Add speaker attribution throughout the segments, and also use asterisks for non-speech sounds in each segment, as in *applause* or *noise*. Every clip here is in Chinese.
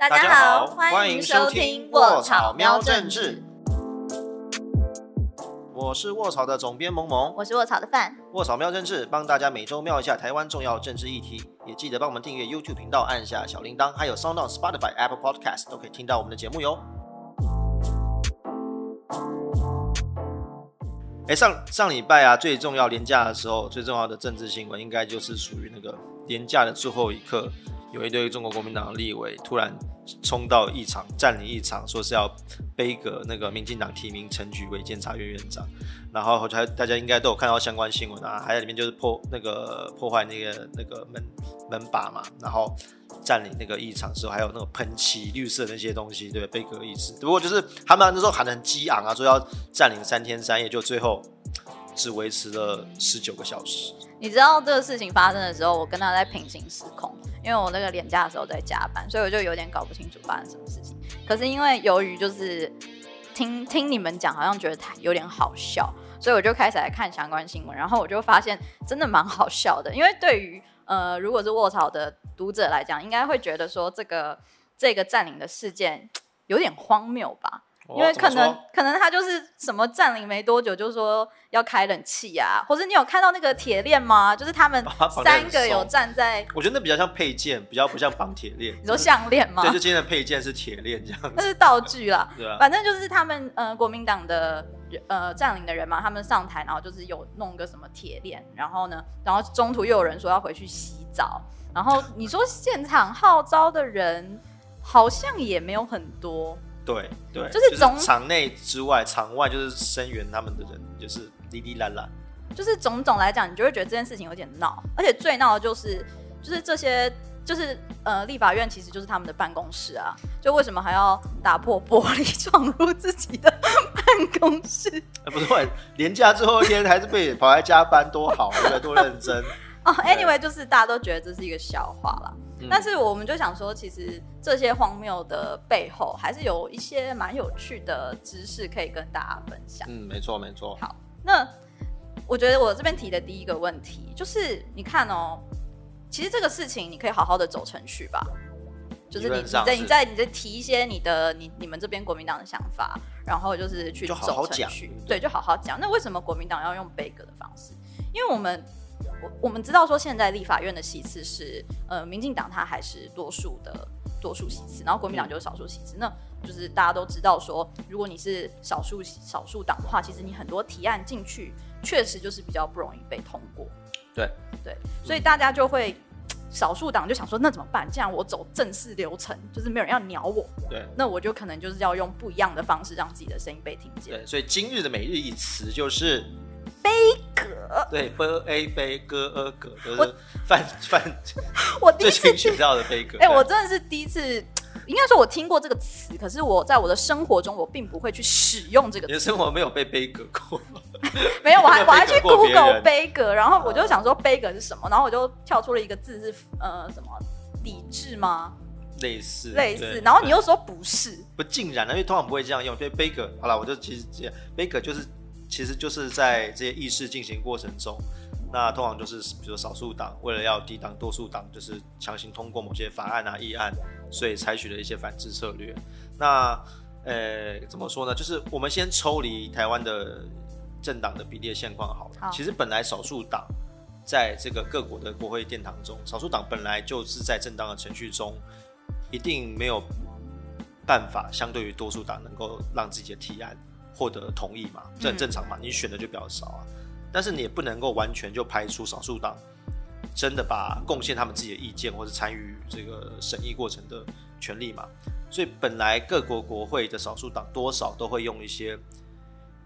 Speaker 1: 大
Speaker 2: 家
Speaker 1: 好，
Speaker 2: 欢
Speaker 1: 迎收听卧草喵政治。
Speaker 2: 我是卧草的总编萌萌，
Speaker 1: 我是卧草的范。
Speaker 2: 卧草喵政治帮大家每周瞄一下台湾重要政治议题，也记得帮我们订阅 YouTube 频道，按下小铃铛，还有 Sound On、Spotify、Apple Podcast 都可以听到我们的节目哟。哎，上上礼拜啊，最重要年假的时候，最重要的政治新闻，应该就是属于那个年假的最后一刻。有一堆中国国民党的立委突然冲到议场，占领议场，说是要背革那个民进党提名陈菊为监察院院长，然后还大家应该都有看到相关新闻啊，还在里面就是破那个破坏那个那个门门把嘛，然后占领那个议场之后，还有那个喷漆绿色那些东西，对背革意思。不过就是他们那时候喊得很激昂啊，说要占领三天三夜，就最后只维持了十九个小时。
Speaker 1: 你知道这个事情发生的时候，我跟他在平行时空，因为我那个年假的时候在加班，所以我就有点搞不清楚发生什么事情。可是因为由于就是听听你们讲，好像觉得太有点好笑，所以我就开始来看相关新闻，然后我就发现真的蛮好笑的。因为对于呃如果是卧槽的读者来讲，应该会觉得说这个这个占领的事件有点荒谬吧。因为可能可能他就是什么占领没多久，就说要开冷气啊，或者你有看到那个铁链吗？就是他们三个有站在，
Speaker 2: 我觉得那比较像配件，比较不像绑铁链。
Speaker 1: 你说项链吗？
Speaker 2: 对，就今天的配件是铁链这样。
Speaker 1: 那是道具啦，*laughs*
Speaker 2: 对啊。
Speaker 1: 反正就是他们呃国民党的呃占领的人嘛，他们上台，然后就是有弄个什么铁链，然后呢，然后中途又有人说要回去洗澡，然后你说现场号召的人好像也没有很多。
Speaker 2: 对对，
Speaker 1: 就是总
Speaker 2: 场内之外，场外就是声援他们的人，就是哩哩啦啦。
Speaker 1: 就是种种来讲，你就会觉得这件事情有点闹，而且最闹的就是，就是这些，就是呃，立法院其实就是他们的办公室啊，就为什么还要打破玻璃 *laughs* 闯入自己的办公室？
Speaker 2: 哎，不是，连假最后一天还是被跑来加班，多好，对多认真。
Speaker 1: 哦，Anyway，就是大家都觉得这是一个笑话了。但是我们就想说，其实这些荒谬的背后，还是有一些蛮有趣的知识可以跟大家分享。
Speaker 2: 嗯，没错没错。
Speaker 1: 好，那我觉得我这边提的第一个问题就是，你看哦，其实这个事情你可以好好的走程序吧，就是你在你在你在提一些你的你你们这边国民党的想法，然后就是去走程序，对，就好好讲。那为什么国民党要用背格的方式？因为我们。我我们知道说，现在立法院的席次是，呃，民进党它还是多数的多数席次，然后国民党就是少数席次。那就是大家都知道说，如果你是少数少数党的话，其实你很多提案进去，确实就是比较不容易被通过。
Speaker 2: 对
Speaker 1: 对，所以大家就会少数党就想说，那怎么办？既然我走正式流程，就是没有人要鸟我。
Speaker 2: 对，
Speaker 1: 那我就可能就是要用不一样的方式，让自己的声音被听见。
Speaker 2: 对，所以今日的每日一词就是。
Speaker 1: 悲歌
Speaker 2: 对，b a 悲歌 a 歌都是范范，
Speaker 1: 我第一次
Speaker 2: 学到的悲歌。
Speaker 1: 哎，我真的是第一次，应该说我听过这个词，可是我在我的生活中，我并不会去使用这个。
Speaker 2: 你的生活没有被悲歌过？*laughs*
Speaker 1: 没有，我还我还去 Google 悲歌，然后我就想说悲歌是什么，然后我就跳出了一个字是呃什么理智吗？
Speaker 2: 类似
Speaker 1: 类似，然后你又说不是，
Speaker 2: 不尽然，因为通常不会这样用。所以悲歌好了，我就其实这样，悲歌就是。其实就是在这些议事进行过程中，那通常就是比如少数党为了要抵挡多数党，就是强行通过某些法案啊议案，所以采取了一些反制策略。那呃怎么说呢？就是我们先抽离台湾的政党的比例现况好了。其实本来少数党在这个各国的国会殿堂中，少数党本来就是在正当的程序中，一定没有办法相对于多数党能够让自己的提案。获得同意嘛，这很正常嘛，你选的就比较少啊。但是你也不能够完全就排除少数党真的把贡献他们自己的意见或者参与这个审议过程的权利嘛。所以本来各国国会的少数党多少都会用一些，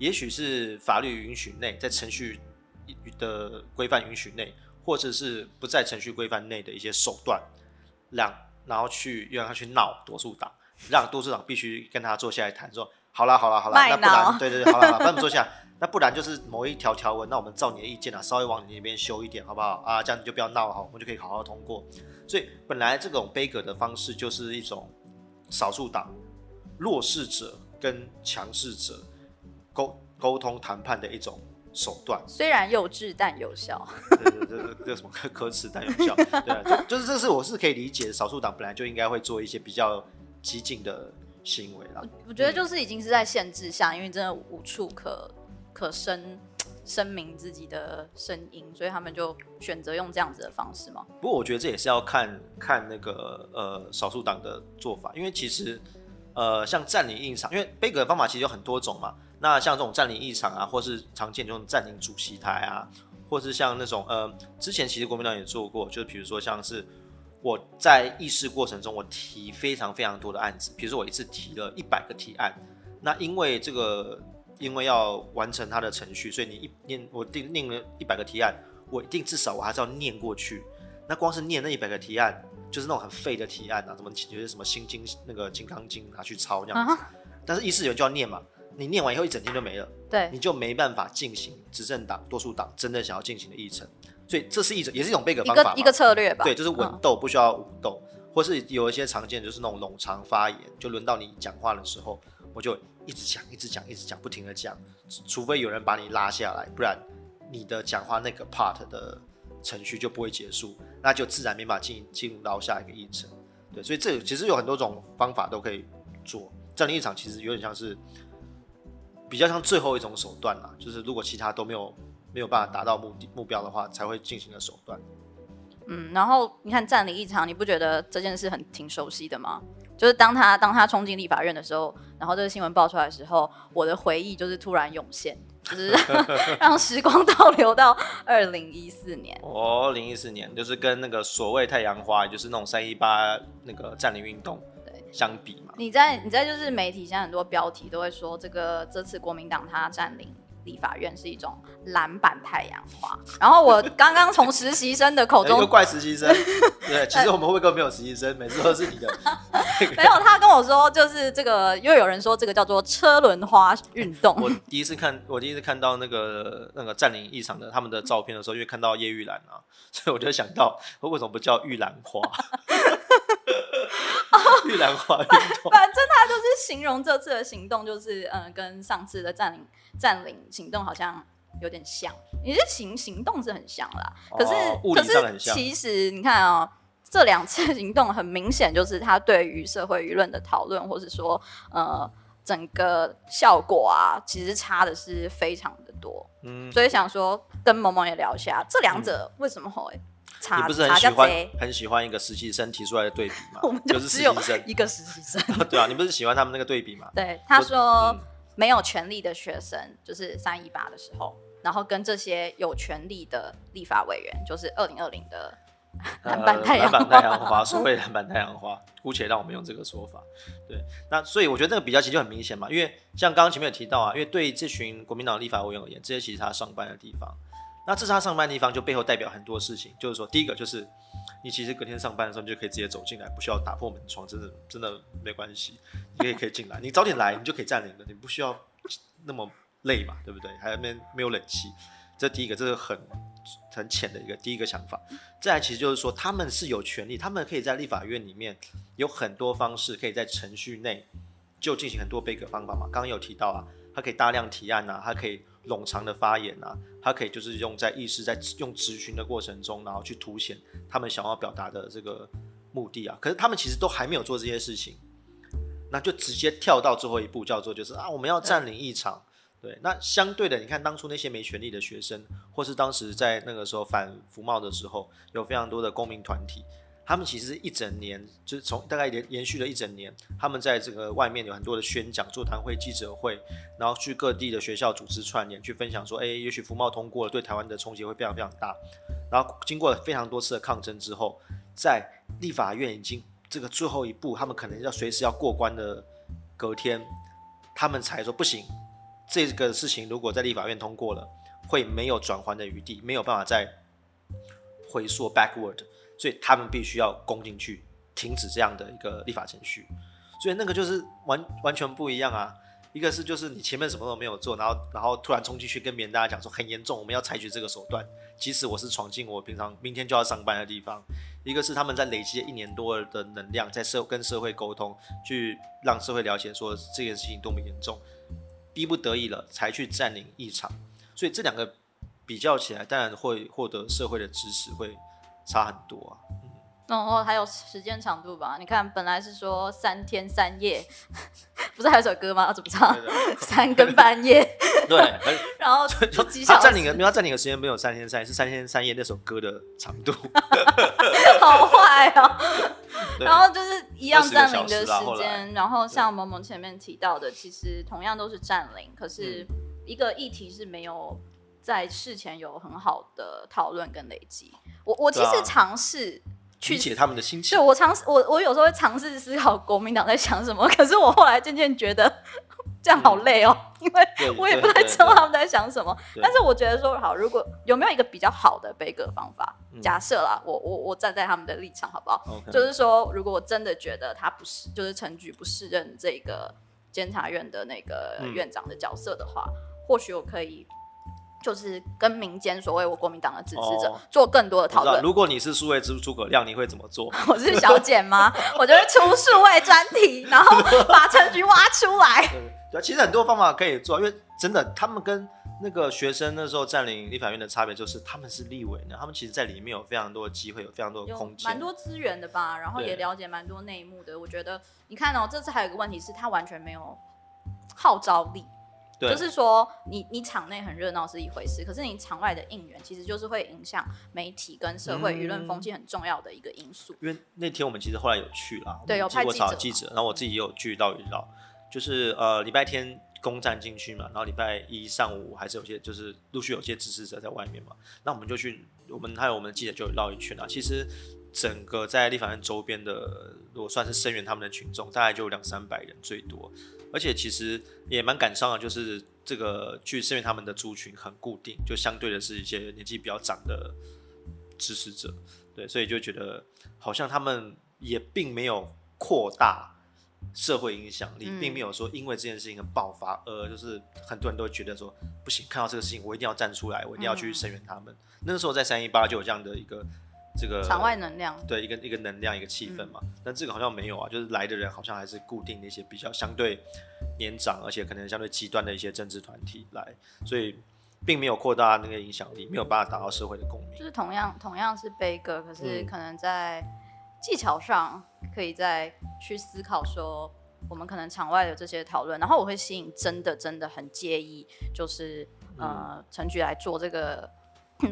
Speaker 2: 也许是法律允许内，在程序的规范允许内，或者是不在程序规范内的一些手段，让然后去让他去闹多数党，让多数党必须跟他坐下来谈说。好啦好啦好啦，那不然对对对，好了好了，那我们坐下。那不然就是某一条条文，那我们照你的意见啊，稍微往你那边修一点，好不好啊？这样你就不要闹了，好，我们就可以好好通过。所以本来这种悲歌的方式，就是一种少数党弱势者跟强势者沟沟通谈判的一种手段。
Speaker 1: 虽然幼稚但有效。
Speaker 2: 对对对对，这什么可可耻但有效？对啊，就就是这是我是可以理解，少数党本来就应该会做一些比较。激进的行为了。
Speaker 1: 我觉得就是已经是在限制下，因为真的无处可可声 *coughs* 声明自己的声音，所以他们就选择用这样子的方式嘛。
Speaker 2: 不过我觉得这也是要看看那个呃少数党的做法，因为其实呃像占领议场，因为贝格的方法其实有很多种嘛。那像这种占领议场啊，或是常见这种占领主席台啊，或是像那种呃之前其实国民党也做过，就是比如说像是我在议事过程中我提非常非常多的案子，比如说我一次提了一百个提案，那因为这个。因为要完成它的程序，所以你一念我定念了一百个提案，我一定至少我还是要念过去。那光是念那一百个提案，就是那种很废的提案啊，什么有些什么心经那个金刚经拿去抄那样子。但是议事员就要念嘛，你念完以后一整天就没了，
Speaker 1: 对，
Speaker 2: 你就没办法进行执政党多数党真正想要进行的议程。所以这是一种也是一种背个方法，
Speaker 1: 一个策略吧。
Speaker 2: 对，就是稳斗不需要武斗，或是有一些常见就是那种冗长发言，就轮到你讲话的时候，我就。一直讲，一直讲，一直讲，不停的讲，除非有人把你拉下来，不然你的讲话那个 part 的程序就不会结束，那就自然没法进进入到下一个议程。对，所以这其实有很多种方法都可以做。占领一场其实有点像是比较像最后一种手段啦，就是如果其他都没有没有办法达到目的目标的话，才会进行的手段。
Speaker 1: 嗯，然后你看占领一场，你不觉得这件事很挺熟悉的吗？就是当他当他冲进立法院的时候，然后这个新闻爆出来的时候，我的回忆就是突然涌现，就是 *laughs* 让时光倒流到二零一四年。
Speaker 2: 哦，零一四年就是跟那个所谓太阳花，就是那种三一八那个占领运动对相比嘛。
Speaker 1: 你在你在就是媒体现在很多标题都会说这个这次国民党他占领。立法院是一种蓝版太阳花，然后我刚刚从实习生的口中，
Speaker 2: 怪实习生，对，*laughs* 其实我们会不会没有实习生，每次都是你的，*laughs*
Speaker 1: 没有，他跟我说就是这个，又有人说这个叫做车轮花运动。
Speaker 2: 我第一次看，我第一次看到那个那个占领异常的他们的照片的时候，因为看到叶玉兰啊，所以我就想到，为什么不叫玉兰花？*laughs* 玉兰花运动，*laughs*
Speaker 1: 反正他就是形容这次的行动，就是嗯，跟上次的占领占领行动好像有点像，也是行行动是很像啦。可是可是其实你看哦，这两次行动很明显就是他对于社会舆论的讨论，或是说呃整个效果啊，其实差的是非常的多。嗯，所以想说跟萌萌也聊一下，这两者为什么会？
Speaker 2: 你不是很喜欢 *laughs* 很喜欢一个实习生提出来的对比吗？*laughs*
Speaker 1: 就是
Speaker 2: 实习生
Speaker 1: 一个实习生，*laughs*
Speaker 2: 对啊，你不是喜欢他们那个对比吗？
Speaker 1: 对，他说没有权利的学生就是三一八的时候，然后跟这些有权利的立法委员，就是二零二零的蓝板太阳
Speaker 2: 花，所谓蓝板太阳花，姑且让我们用这个说法。对，那所以我觉得这个比较其实就很明显嘛，因为像刚刚前面有提到啊，因为对这群国民党立法委员而言，这些其实他上班的地方。那这是他上班的地方，就背后代表很多事情。就是说，第一个就是你其实隔天上班的时候，你就可以直接走进来，不需要打破门窗，真的真的没关系，*laughs* 你可以可以进来。你早点来，你就可以占领了，你不需要那么累嘛，对不对？还有没没有冷气，这第一个，这是很很浅的一个第一个想法。再来，其实就是说，他们是有权利，他们可以在立法院里面有很多方式，可以在程序内就进行很多背格方法嘛。刚刚有提到啊，他可以大量提案啊，他可以。冗长的发言啊，他可以就是用在议事在用质询的过程中，然后去凸显他们想要表达的这个目的啊。可是他们其实都还没有做这些事情，那就直接跳到最后一步，叫做就是啊，我们要占领议场。对，那相对的，你看当初那些没权利的学生，或是当时在那个时候反服贸的时候，有非常多的公民团体。他们其实一整年，就是从大概连延续了一整年，他们在这个外面有很多的宣讲、座谈会、记者会，然后去各地的学校组织串联，去分享说，哎，也许服贸通过了，对台湾的冲击会非常非常大。然后经过了非常多次的抗争之后，在立法院已经这个最后一步，他们可能要随时要过关的隔天，他们才说不行，这个事情如果在立法院通过了，会没有转圜的余地，没有办法再回溯 backward。所以他们必须要攻进去，停止这样的一个立法程序。所以那个就是完完全不一样啊！一个是就是你前面什么都没有做，然后然后突然冲进去跟别人大家讲说很严重，我们要采取这个手段。即使我是闯进我平常明天就要上班的地方。一个是他们在累积一年多的能量，在社跟社会沟通，去让社会了解说这件事情多么严重，逼不得已了才去占领一场。所以这两个比较起来，当然会获得社会的支持会。差很多啊，
Speaker 1: 然后还有时间长度吧，你看本来是说三天三夜，*laughs* 不是还有首歌吗？怎么唱？三更半夜。*laughs*
Speaker 2: 对，*laughs*
Speaker 1: 然后
Speaker 2: 他占领的，没有占领的时间没有三天三夜，是三天三夜那首歌的长度。
Speaker 1: 好坏哦。然后就是一样占领的时间，然后像萌萌前面提到的，其实同样都是占领，可是一个议题是没有在事前有很好的讨论跟累积。我我其实尝试。
Speaker 2: 理解他们的心情。
Speaker 1: 对我尝试，我我有时候会尝试思考国民党在想什么，可是我后来渐渐觉得这样好累哦，因为我也不太知道他们在想什么。但是我觉得说好，如果有没有一个比较好的背歌方法？假设啦，我我我站在他们的立场好不好？就是说，如果我真的觉得他不是，就是陈局不适任这个监察院的那个院长的角色的话，或许我可以。就是跟民间所谓我国民党的支持者做更多的讨论。
Speaker 2: 如果你是数位之诸葛亮，你会怎么做？*laughs*
Speaker 1: 我是小简吗？*laughs* 我就会出数位专题，然后把陈局挖出来。*laughs*
Speaker 2: 对，其实很多方法可以做，因为真的，他们跟那个学生那时候占领立法院的差别，就是他们是立委呢，他们其实在里面有非常多的机会，有非常多的空间，
Speaker 1: 蛮多资源的吧。然后也了解蛮多内幕的。我觉得，你看哦，这次还有一个问题是，他完全没有号召力。就是说，你你场内很热闹是一回事，可是你场外的应援，其实就是会影响媒体跟社会舆论风气很重要的一个因素。
Speaker 2: 因为那天我们其实后来有去了，
Speaker 1: 对，有派
Speaker 2: 记者，然后我自己也有去到一绕，就是呃礼拜天攻占进去嘛，然后礼拜一上午还是有些就是陆续有些支持者在外面嘛，那我们就去，我们还有我们的记者就绕一圈啊。其实整个在立法院周边的，如果算是声援他们的群众，大概就两三百人最多。而且其实也蛮感伤的，就是这个去声援他们的族群很固定，就相对的是一些年纪比较长的支持者，对，所以就觉得好像他们也并没有扩大社会影响力，并没有说因为这件事情的爆发，而就是很多人都会觉得说不行，看到这个事情我一定要站出来，我一定要去声援他们。那个时候在三一八就有这样的一个。这个
Speaker 1: 场外能量，
Speaker 2: 对一个一个能量一个气氛嘛，但这个好像没有啊，就是来的人好像还是固定的一些比较相对年长，而且可能相对极端的一些政治团体来，所以并没有扩大那个影响力，没有办法达到社会的共鸣。
Speaker 1: 就是同样同样是悲歌，可是可能在技巧上可以再去思考说，我们可能场外的这些讨论，然后我会吸引真的真的很介意，就是呃陈局来做这个。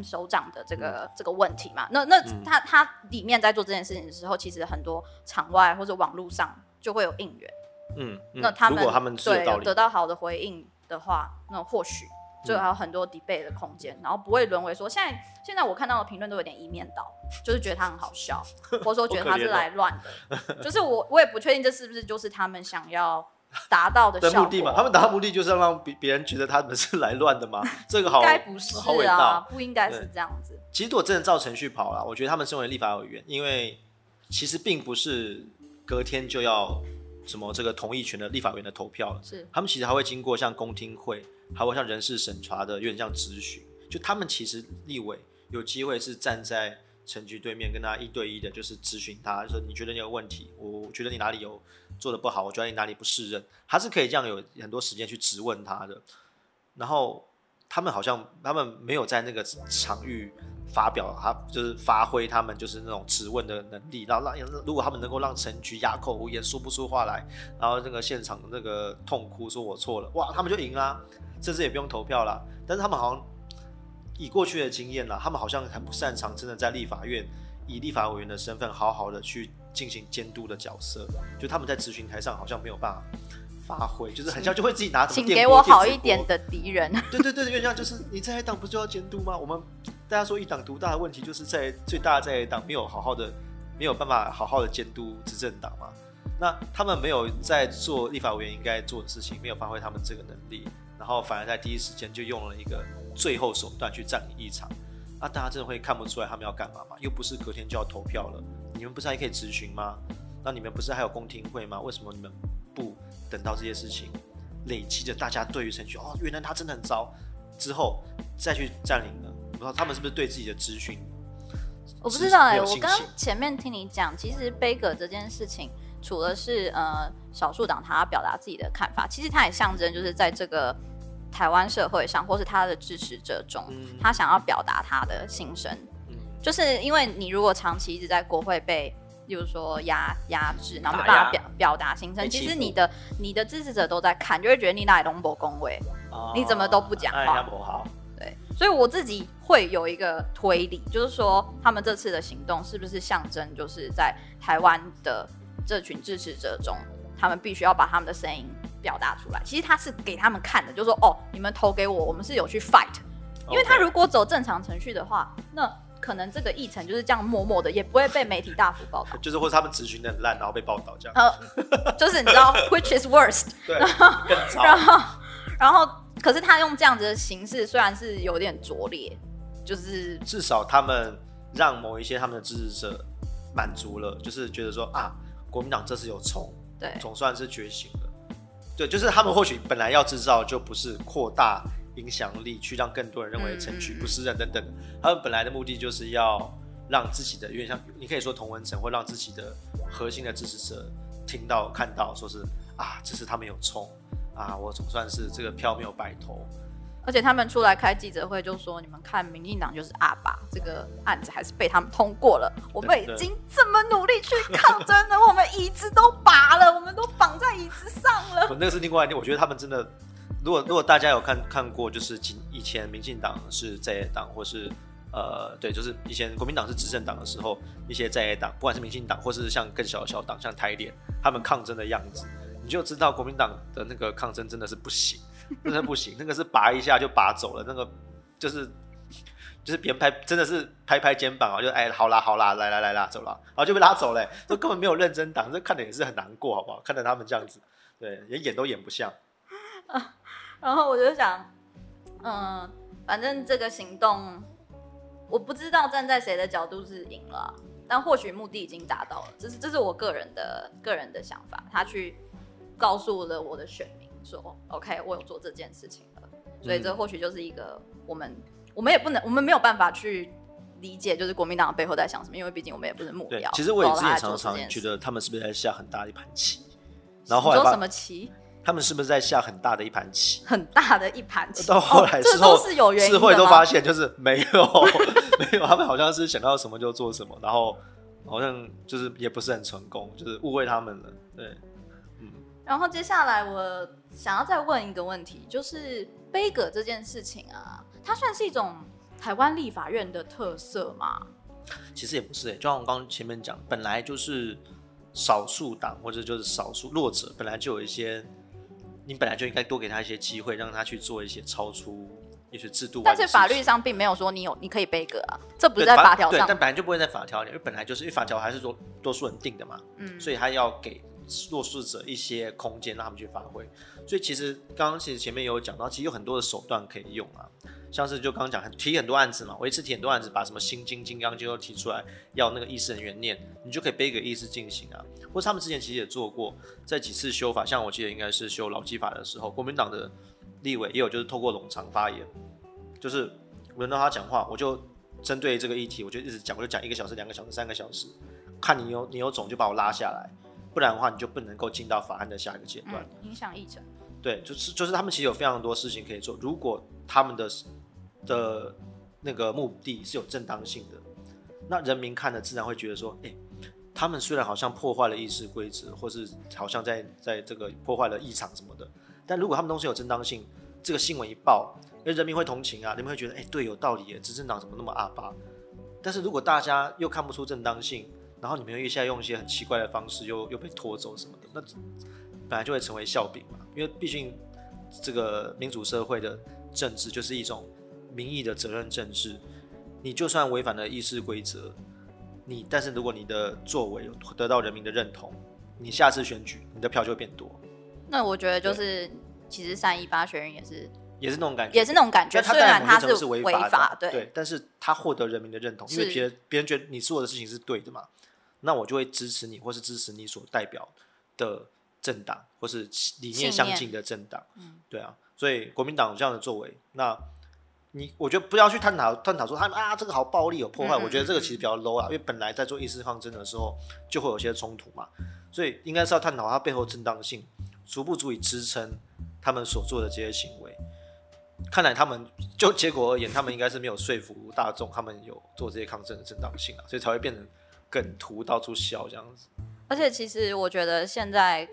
Speaker 1: 首长的这个这个问题嘛，那那他他里面在做这件事情的时候，其实很多场外或者网络上就会有应援，
Speaker 2: 嗯，
Speaker 1: 那他们对得到好的回应的话，那或许就还有很多 debate 的空间，然后不会沦为说现在现在我看到的评论都有点一面倒，就是觉得他很好笑，*laughs* 或者说觉得他是来乱的，就是我我也不确定这是不是就是他们想要。达到的
Speaker 2: 目的嘛，他们达到目的就是要让别别人觉得他们是来乱的吗？*laughs* 这个好，
Speaker 1: 应该不是啊，不应该是这样子。
Speaker 2: 其实如果真的照程序跑了，我觉得他们身为立法委员，因为其实并不是隔天就要什么这个同意权的立法委员的投票了，
Speaker 1: 是
Speaker 2: 他们其实还会经过像公听会，还会像人事审查的有点像咨询，就他们其实立委有机会是站在。陈局对面跟他一对一的，就是咨询他，说你觉得你有问题，我觉得你哪里有做的不好，我觉得你哪里不适任，他是可以这样有很多时间去质问他的。然后他们好像他们没有在那个场域发表，他就是发挥他们就是那种质问的能力，然后让如果他们能够让陈局哑口无言，说不出话来，然后那个现场那个痛哭说我错了，哇，他们就赢啦，甚至也不用投票啦。但是他们好像。以过去的经验啦，他们好像很不擅长真的在立法院以立法委员的身份好好的去进行监督的角色，就他们在咨询台上好像没有办法发挥，就是很像就会自己拿
Speaker 1: 请给我好一点的敌人。
Speaker 2: 对对对，原像就是你在一党不就要监督吗？我们大家说一党独大的问题就是在最大在一党没有好好的没有办法好好的监督执政党嘛。那他们没有在做立法委员应该做的事情，没有发挥他们这个能力，然后反而在第一时间就用了一个。最后手段去占领一场，那大家真的会看不出来他们要干嘛吗？又不是隔天就要投票了，你们不是还可以咨询吗？那你们不是还有公听会吗？为什么你们不等到这些事情累积着大家对于程序哦，原来他真的很糟之后再去占领呢？我不知道他们是不是对自己的咨询？
Speaker 1: 我不知道哎，我刚前面听你讲，其实悲格这件事情，除了是呃少数党他表达自己的看法，其实它也象征就是在这个。台湾社会上，或是他的支持者中，他想要表达他的心声，就是因为你如果长期一直在国会被，例如说压压制，然后没办法表表达心声，其实你的你的支持者都在看，就会觉得你哪里龙博恭维，你怎么都不讲话？
Speaker 2: 好。
Speaker 1: 对，所以我自己会有一个推理，就是说他们这次的行动是不是象征，就是在台湾的这群支持者中，他们必须要把他们的声音表达出来。其实他是给他们看的，就是说哦，你们投给我，我们是有去 fight。因为他如果走正常程序的话，那可能这个议程就是这样默默的，也不会被媒体大幅报道。*laughs*
Speaker 2: 就是或者他们咨询的很烂，然后被报道这样。
Speaker 1: 呃，就是你知道，*laughs* which is worst？
Speaker 2: 对，然
Speaker 1: 后，然后。可是他用这样子的形式，虽然是有点拙劣，就是
Speaker 2: 至少他们让某一些他们的支持者满足了，就是觉得说啊，国民党这次有冲，
Speaker 1: 对，
Speaker 2: 总算是觉醒了。对，就是他们或许本来要制造就不是扩大影响力，去让更多人认为城区不是人等等，他们本来的目的就是要让自己的，因为像你可以说同文层，或让自己的核心的支持者听到看到，说是啊，这是他们有冲。啊，我总算是这个票没有白投，
Speaker 1: 而且他们出来开记者会就说：“你们看，民进党就是阿爸，这个案子还是被他们通过了。我们已经这么努力去抗争了，我们椅子都拔了，我们都绑在椅子上了。*laughs* ”
Speaker 2: 那个是另外，我觉得他们真的，如果如果大家有看看过，就是以前民进党是在野党，或是呃，对，就是以前国民党是执政党的时候，一些在野党，不管是民进党，或是像更小的小党，像台联，他们抗争的样子。你就知道国民党的那个抗争真的是不行，真的不行，那个是拔一下就拔走了，那个就是就是别人拍，真的是拍拍肩膀啊，就哎好啦好啦，来来来啦走了，然后就被拉走了，这根本没有认真挡，这看的也是很难过，好不好？看着他们这样子，对，连演都演不像。
Speaker 1: 然后我就想，嗯，反正这个行动，我不知道站在谁的角度是赢了，但或许目的已经达到了，这是这是我个人的个人的想法，他去。告诉了我的选民说：“OK，我有做这件事情了。”所以这或许就是一个我们我们也不能，我们没有办法去理解，就是国民党的背后在想什么，因为毕竟我们也不是目标。
Speaker 2: 其实我也之前常常觉得他们是不是在下很大的一盘棋，然后后来
Speaker 1: 说什么棋？
Speaker 2: 他们是不是在下很大的一盘棋？
Speaker 1: 很大的一盘棋。*laughs*
Speaker 2: 到后来
Speaker 1: 之后是有原因，
Speaker 2: 智慧都发现就是没有，*laughs* 没有，他们好像是想到什么就做什么，然后好像就是也不是很成功，就是误会他们了，对。
Speaker 1: 然后接下来我想要再问一个问题，就是杯葛这件事情啊，它算是一种台湾立法院的特色吗？
Speaker 2: 其实也不是诶，就像我刚刚前面讲，本来就是少数党或者就是少数弱者，本来就有一些，你本来就应该多给他一些机会，让他去做一些超出一些制度。
Speaker 1: 但是法律上并没有说你有你可以杯葛啊，这不是在法条上，
Speaker 2: 但本来就不会在法条里，因为本来就是因为法条还是说多数人定的嘛，嗯，所以他要给。弱势者一些空间让他们去发挥，所以其实刚刚其实前面有讲到，其实有很多的手段可以用啊，像是就刚刚讲提很多案子嘛，我一次提很多案子，把什么心经、金刚经都提出来，要那个议事人员念，你就可以背个议事进行啊。或者他们之前其实也做过，在几次修法，像我记得应该是修老基法的时候，国民党的立委也有就是透过冗长发言，就是轮到他讲话，我就针对这个议题，我就一直讲，我就讲一个小时、两个小时、三个小时，看你有你有种就把我拉下来。不然的话，你就不能够进到法案的下一个阶段，
Speaker 1: 影响议程。
Speaker 2: 对，就是就是他们其实有非常多事情可以做。如果他们的的那个目的是有正当性的，那人民看了自然会觉得说，哎，他们虽然好像破坏了议事规则，或是好像在在这个破坏了议场什么的，但如果他们东西有正当性，这个新闻一报，哎，人民会同情啊，人民会觉得，哎，对，有道理耶，执政党怎么那么阿巴？但是如果大家又看不出正当性，然后你们又现在用一些很奇怪的方式，又又被拖走什么的，那本来就会成为笑柄嘛。因为毕竟这个民主社会的政治就是一种民意的责任政治。你就算违反了议事规则，你但是如果你的作为得到人民的认同，你下次选举你的票就会变多。
Speaker 1: 那我觉得就是其实三一八学运也是
Speaker 2: 也是那种感觉，
Speaker 1: 也是那种感觉。虽然他是违法，
Speaker 2: 对，但是他获得人民的认同，因为别人别人觉得你做的事情是对的嘛。那我就会支持你，或是支持你所代表的政党，或是理念相近的政党。嗯，对啊，所以国民党有这样的作为，那你我觉得不要去探讨探讨说他们啊这个好暴力有破坏，我觉得这个其实比较 low 啊，因为本来在做意识抗争的时候就会有些冲突嘛，所以应该是要探讨它背后正当性足不足以支撑他们所做的这些行为。看来他们就结果而言，他们应该是没有说服大众，他们有做这些抗争的正当性啊，所以才会变成梗图到处笑这样子。
Speaker 1: 而且其实我觉得现在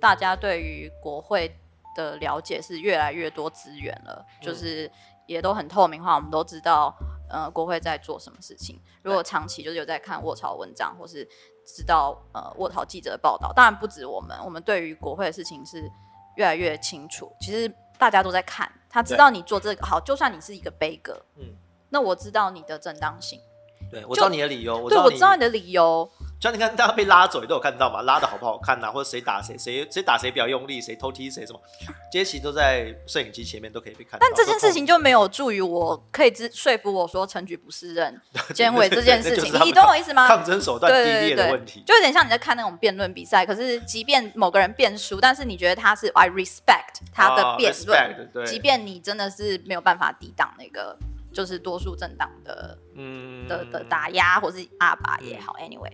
Speaker 1: 大家对于国会的了解是越来越多资源了，就是也都很透明化，我们都知道呃国会在做什么事情。如果长期就是有在看卧槽文章，或是知道呃卧槽记者的报道，当然不止我们，我们对于国会的事情是越来越清楚。其实大家都在看，他知道你做这个好，就算你是一个悲歌，嗯，那我知道你的正当性，
Speaker 2: 对我知道你的理由，
Speaker 1: 对我知道你的理由。
Speaker 2: 像你看，大家被拉走，也都有看到嘛，拉的好不好看呐？或者谁打谁，谁谁打谁比较用力，谁偷踢谁，什么，这些其实都在摄影机前面都可以被看到。
Speaker 1: 但这件事情就没有助于我可以支说服我说陈局不是任 *laughs* 监委这件事情，你懂我意思吗？
Speaker 2: 抗争手段低劣的问题，
Speaker 1: 就有点像你在看那种辩论比赛，可是即便某个人辩输，但是你觉得他是 I respect 他的辩论，即便你真的是没有办法抵挡那个就是多数政党的嗯的的打压或是阿爸也好，anyway。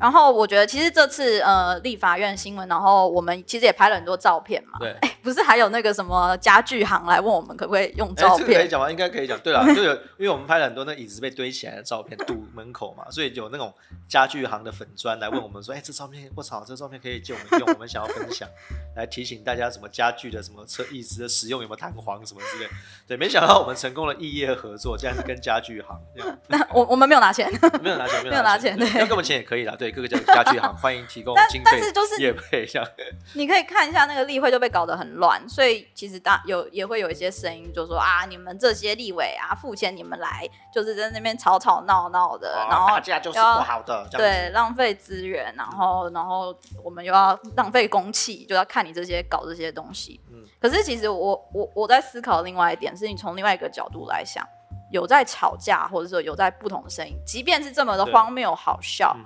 Speaker 1: 然后我觉得，其实这次呃立法院新闻，然后我们其实也拍了很多照片嘛。
Speaker 2: 对，*laughs*
Speaker 1: 不是还有那个什么家具行来问我们可不可以用照片？
Speaker 2: 可以讲吗？应该可以讲。对了，*laughs* 就有因为我们拍了很多那椅子被堆起来的照片堵门口嘛，所以有那种家具行的粉砖来问我们说：“哎，这照片我操，这照片可以借我们用，我们想要分享，来提醒大家什么家具的什么车椅子的使用有没有弹簧什么之类。”对，没想到我们成功的异业合作，竟然是跟家具行。
Speaker 1: 那 *laughs* *laughs* 我我们没有拿钱，
Speaker 2: 没有拿钱，
Speaker 1: 没有拿钱，对
Speaker 2: 要给我们钱也可以啦。对。各个家家具行欢迎提供经费，也配一下。
Speaker 1: 你可以看一下那个例会就被搞得很乱，所以其实大有也会有一些声音，就说啊，你们这些立委啊，付钱你们来，就是在那边吵吵闹闹的，然后
Speaker 2: 打架就是不好的，
Speaker 1: 对，浪费资源，然后然后我们又要浪费公器，就要看你这些搞这些东西。嗯，可是其实我我我在思考另外一点，是你从另外一个角度来想，有在吵架，或者说有在不同的声音，即便是这么的荒谬好笑。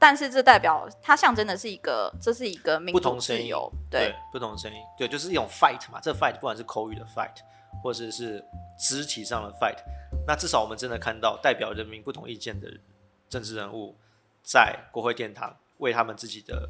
Speaker 1: 但是这代表它象征的是一个，这是一个民
Speaker 2: 主自由，
Speaker 1: 对
Speaker 2: 不同声音，对，就是一种 fight 嘛。这 fight 不管是口语的 fight，或者是肢体上的 fight，那至少我们真的看到代表人民不同意见的政治人物，在国会殿堂为他们自己的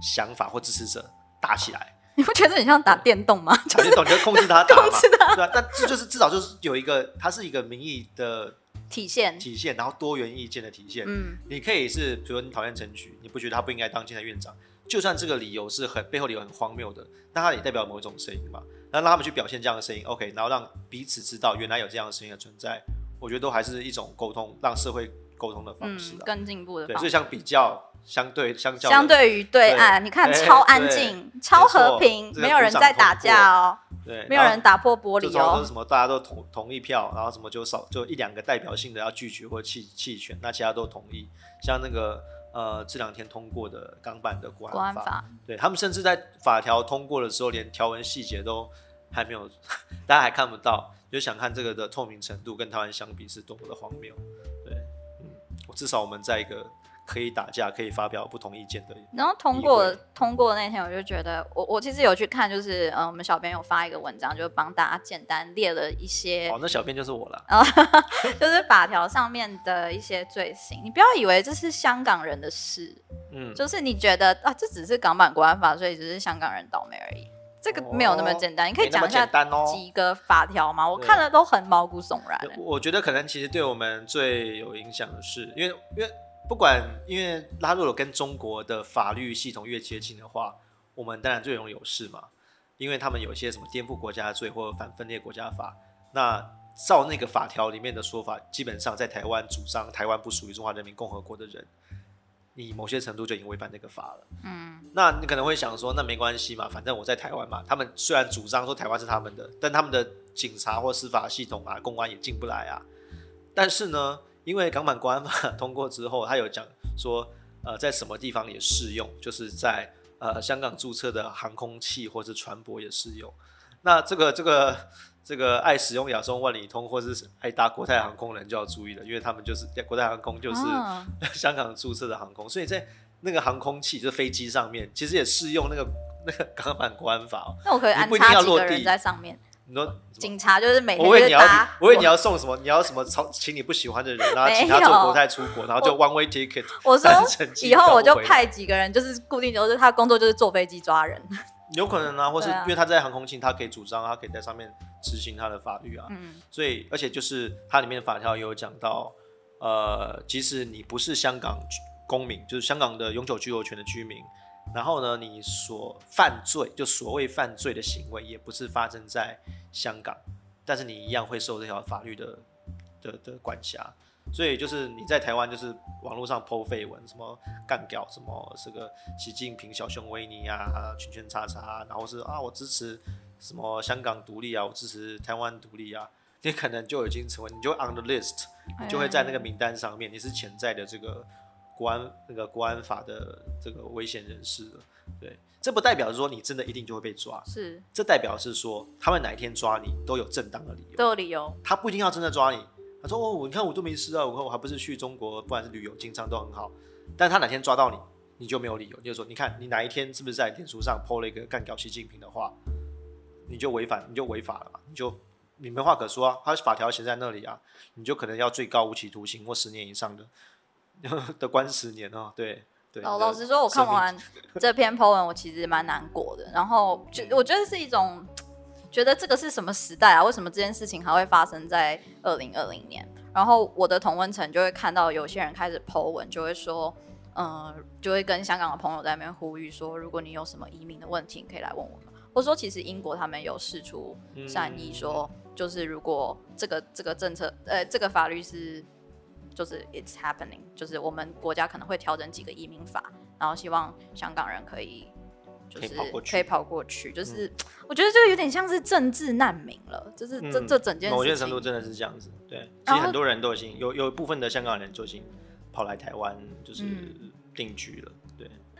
Speaker 2: 想法或支持者打起来。
Speaker 1: 你不觉得很像打电动吗？*laughs*
Speaker 2: 打电动就控制他 *laughs* 打
Speaker 1: 嘛，
Speaker 2: 对啊但这就是至少就是有一个，它是一个民意的。
Speaker 1: 体现
Speaker 2: 体现，然后多元意见的体现。嗯，你可以是，比如说你讨厌陈菊，你不觉得他不应该当现在院长，就算这个理由是很背后理由很荒谬的，那他也代表某一种声音嘛。那让他们去表现这样的声音，OK，然后让彼此知道原来有这样的声音的存在，我觉得都还是一种沟通，让社会沟通的方式，
Speaker 1: 更进步的。
Speaker 2: 对，所以像比较，相对相较，
Speaker 1: 相对于对岸，你看超安静，超和平，没有人在打架哦。
Speaker 2: 对，
Speaker 1: 没有人打破玻璃哦。
Speaker 2: 是什么？大家都同同意票，然后什么就少就一两个代表性的要拒绝或弃弃权，那其他都同意。像那个呃这两天通过的港版的国安法，对他们甚至在法条通过的时候，连条文细节都还没有，*laughs* 大家还看不到，就想看这个的透明程度跟台湾相比是多么的荒谬。对，嗯，至少我们在一个。可以打架，可以发表不同意见的。
Speaker 1: 然后通过通过那天，我就觉得，我我其实有去看，就是嗯，我们小编有发一个文章，就帮大家简单列了一些。
Speaker 2: 哦，那小编就是我了。*laughs*
Speaker 1: 就是法条上面的一些罪行，你不要以为这是香港人的事，嗯，就是你觉得啊，这只是港版国安法，所以只是香港人倒霉而已。这个没有那么简单，你可以讲一下几个法条吗？我看了都很毛骨悚然。
Speaker 2: 我觉得可能其实对我们最有影响的是，因为因为。不管，因为拉入了跟中国的法律系统越接近的话，我们当然最容易有事嘛。因为他们有一些什么颠覆国家罪或反分裂国家法，那照那个法条里面的说法，基本上在台湾主张台湾不属于中华人民共和国的人，你某些程度就已经违反那个法了。嗯，那你可能会想说，那没关系嘛，反正我在台湾嘛。他们虽然主张说台湾是他们的，但他们的警察或司法系统啊、公安也进不来啊。但是呢？因为港版国安法 *laughs* 通过之后，他有讲说，呃，在什么地方也适用，就是在呃香港注册的航空器或是船舶也适用。那这个这个这个爱使用亚松万里通或是爱搭国泰航空的人就要注意了，因为他们就是国泰航空就是 *laughs* 香港注册的航空，所以在那个航空器就是飞机上面，其实也适用那个那个港版国安法哦。
Speaker 1: 那我可以安插几个人在上面。
Speaker 2: 你说
Speaker 1: 警察就是每天
Speaker 2: 我以为你要，我以为你要送什么？你要什么超请你不喜欢的人，然后请他坐国泰出国，然后就 one way ticket。
Speaker 1: 我说以后我就派几个人，就是固定，就是他工作就是坐飞机抓人。
Speaker 2: 有可能啊，或是因为他在航空器，他可以主张，他可以在上面执行他的法律啊。嗯，所以而且就是它里面的法条也有讲到，呃，即使你不是香港公民，就是香港的永久居留权的居民，然后呢，你所犯罪就所谓犯罪的行为也不是发生在香港，但是你一样会受这条法律的的的管辖。所以就是你在台湾，就是网络上剖绯闻，什么干掉什么这个习近平小熊维尼啊，圈圈叉叉，然后是啊，我支持什么香港独立啊，我支持台湾独立啊，你可能就已经成为，你就 on the list，你就会在那个名单上面，你是潜在的这个国安那个国安法的这个危险人士了。对，这不代表说你真的一定就会被抓，
Speaker 1: 是，
Speaker 2: 这代表是说他们哪一天抓你都有正当的理由，
Speaker 1: 都有理由，
Speaker 2: 他不一定要真的抓你。他说：“哦，你看我都没事啊，我看我还不是去中国，不管是旅游、经商都很好。但他哪天抓到你，你就没有理由。你就说你看你哪一天是不是在脸书上 po 了一个干掉习近平的话，你就违反，你就违法了嘛？你就你没话可说啊，他法条写在那里啊，你就可能要最高无期徒刑或十年以上的 *laughs* 的关十年哦。对对。
Speaker 1: 老老实说，我看完这篇 po 文，我其实蛮难过的。然后就我觉得是一种。”觉得这个是什么时代啊？为什么这件事情还会发生在二零二零年？然后我的同温层就会看到有些人开始 Po 文，就会说，嗯，就会跟香港的朋友在那边呼吁说，如果你有什么移民的问题，你可以来问我们。或者说，其实英国他们有试出善意，说就是如果这个这个政策，呃，这个法律是就是 it's happening，就是我们国家可能会调整几个移民法，然后希望香港人可以。就是可以跑过去，就是我觉得这个有点像是政治难民了，就是这这整件事
Speaker 2: 某些程度真的是这样子。对，其实很多人都已经有有一部分的香港人就已经跑来台湾，就是定居了。对，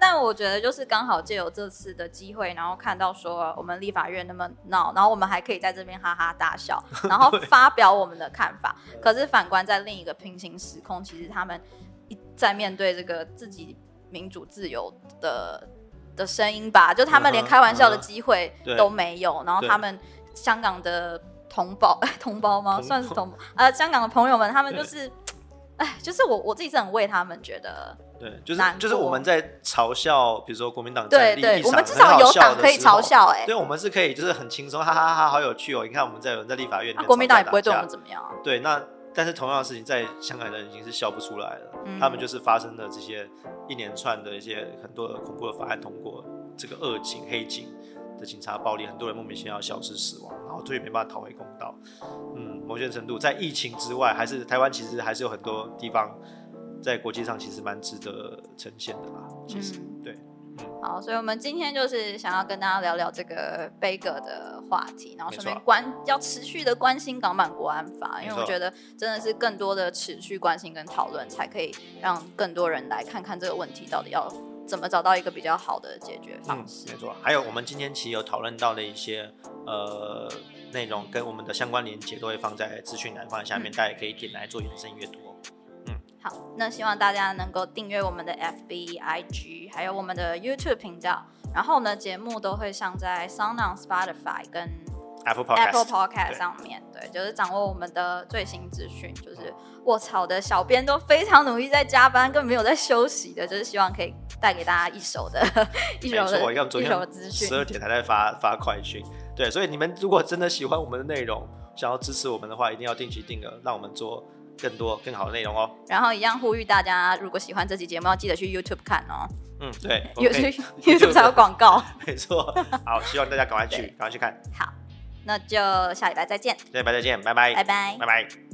Speaker 1: 但我觉得就是刚好借有这次的机会，然后看到说我们立法院那么闹，然后我们还可以在这边哈哈大笑，*laughs* 然后发表我们的看法。可是反观在另一个平行时空，其实他们一在面对这个自己民主自由的。的声音吧，就他们连开玩笑的机会都没有，然后他们香港的同胞 *laughs* 同胞吗？算是同呃香港的朋友们，他们就是，哎，就是我我自己是很为他们觉得，
Speaker 2: 对，就是就是我们在嘲笑，比如说国民党
Speaker 1: 对对，我们至少有党可以嘲笑，哎，
Speaker 2: 对，我们是可以就是很轻松，哈哈哈，好有趣哦！你看我们在在立法院，
Speaker 1: 国民党也不会对我们怎么样，
Speaker 2: 对，那。但是同样的事情在香港人已经是笑不出来了，他们就是发生了这些一连串的一些很多的恐怖的法案通过，这个恶警黑警的警察暴力，很多人莫名其妙消失死亡，然后最后没办法讨回公道。嗯，某些程度在疫情之外，还是台湾其实还是有很多地方在国际上其实蛮值得呈现的啦。其实对。
Speaker 1: 好，所以我们今天就是想要跟大家聊聊这个悲歌的话题，然后顺便关要持续的关心港版国安法，因为我觉得真的是更多的持续关心跟讨论，才可以让更多人来看看这个问题到底要怎么找到一个比较好的解决方式。
Speaker 2: 没错，还有我们今天其实有讨论到的一些呃内容，跟我们的相关连接都会放在资讯栏放在下面，大家可以点来做延伸阅读。
Speaker 1: 嗯好，那希望大家能够订阅我们的 FB、IG，还有我们的 YouTube 频道。然后呢，节目都会上在 Sound on Spotify 跟
Speaker 2: Apple
Speaker 1: Podcast 上面。对，就是掌握我们的最新资讯。就是卧槽的小编都非常努力在加班，根本没有在休息的。就是希望可以带给大家一手的 *laughs* 一手的一手的资讯。
Speaker 2: 十二点才在发发快讯。对，所以你们如果真的喜欢我们的内容，想要支持我们的话，一定要定期定额，让我们做。更多更好的内容哦，
Speaker 1: 然后一样呼吁大家，如果喜欢这期节目，要记得去 YouTube 看哦。
Speaker 2: 嗯，对，*laughs*
Speaker 1: YouTube YouTube 才有广告。*laughs*
Speaker 2: 没错，好，希望大家赶快去，赶快去看。
Speaker 1: 好，那就下礼拜再见。
Speaker 2: 下礼拜再见，拜拜，
Speaker 1: 拜拜，
Speaker 2: 拜拜。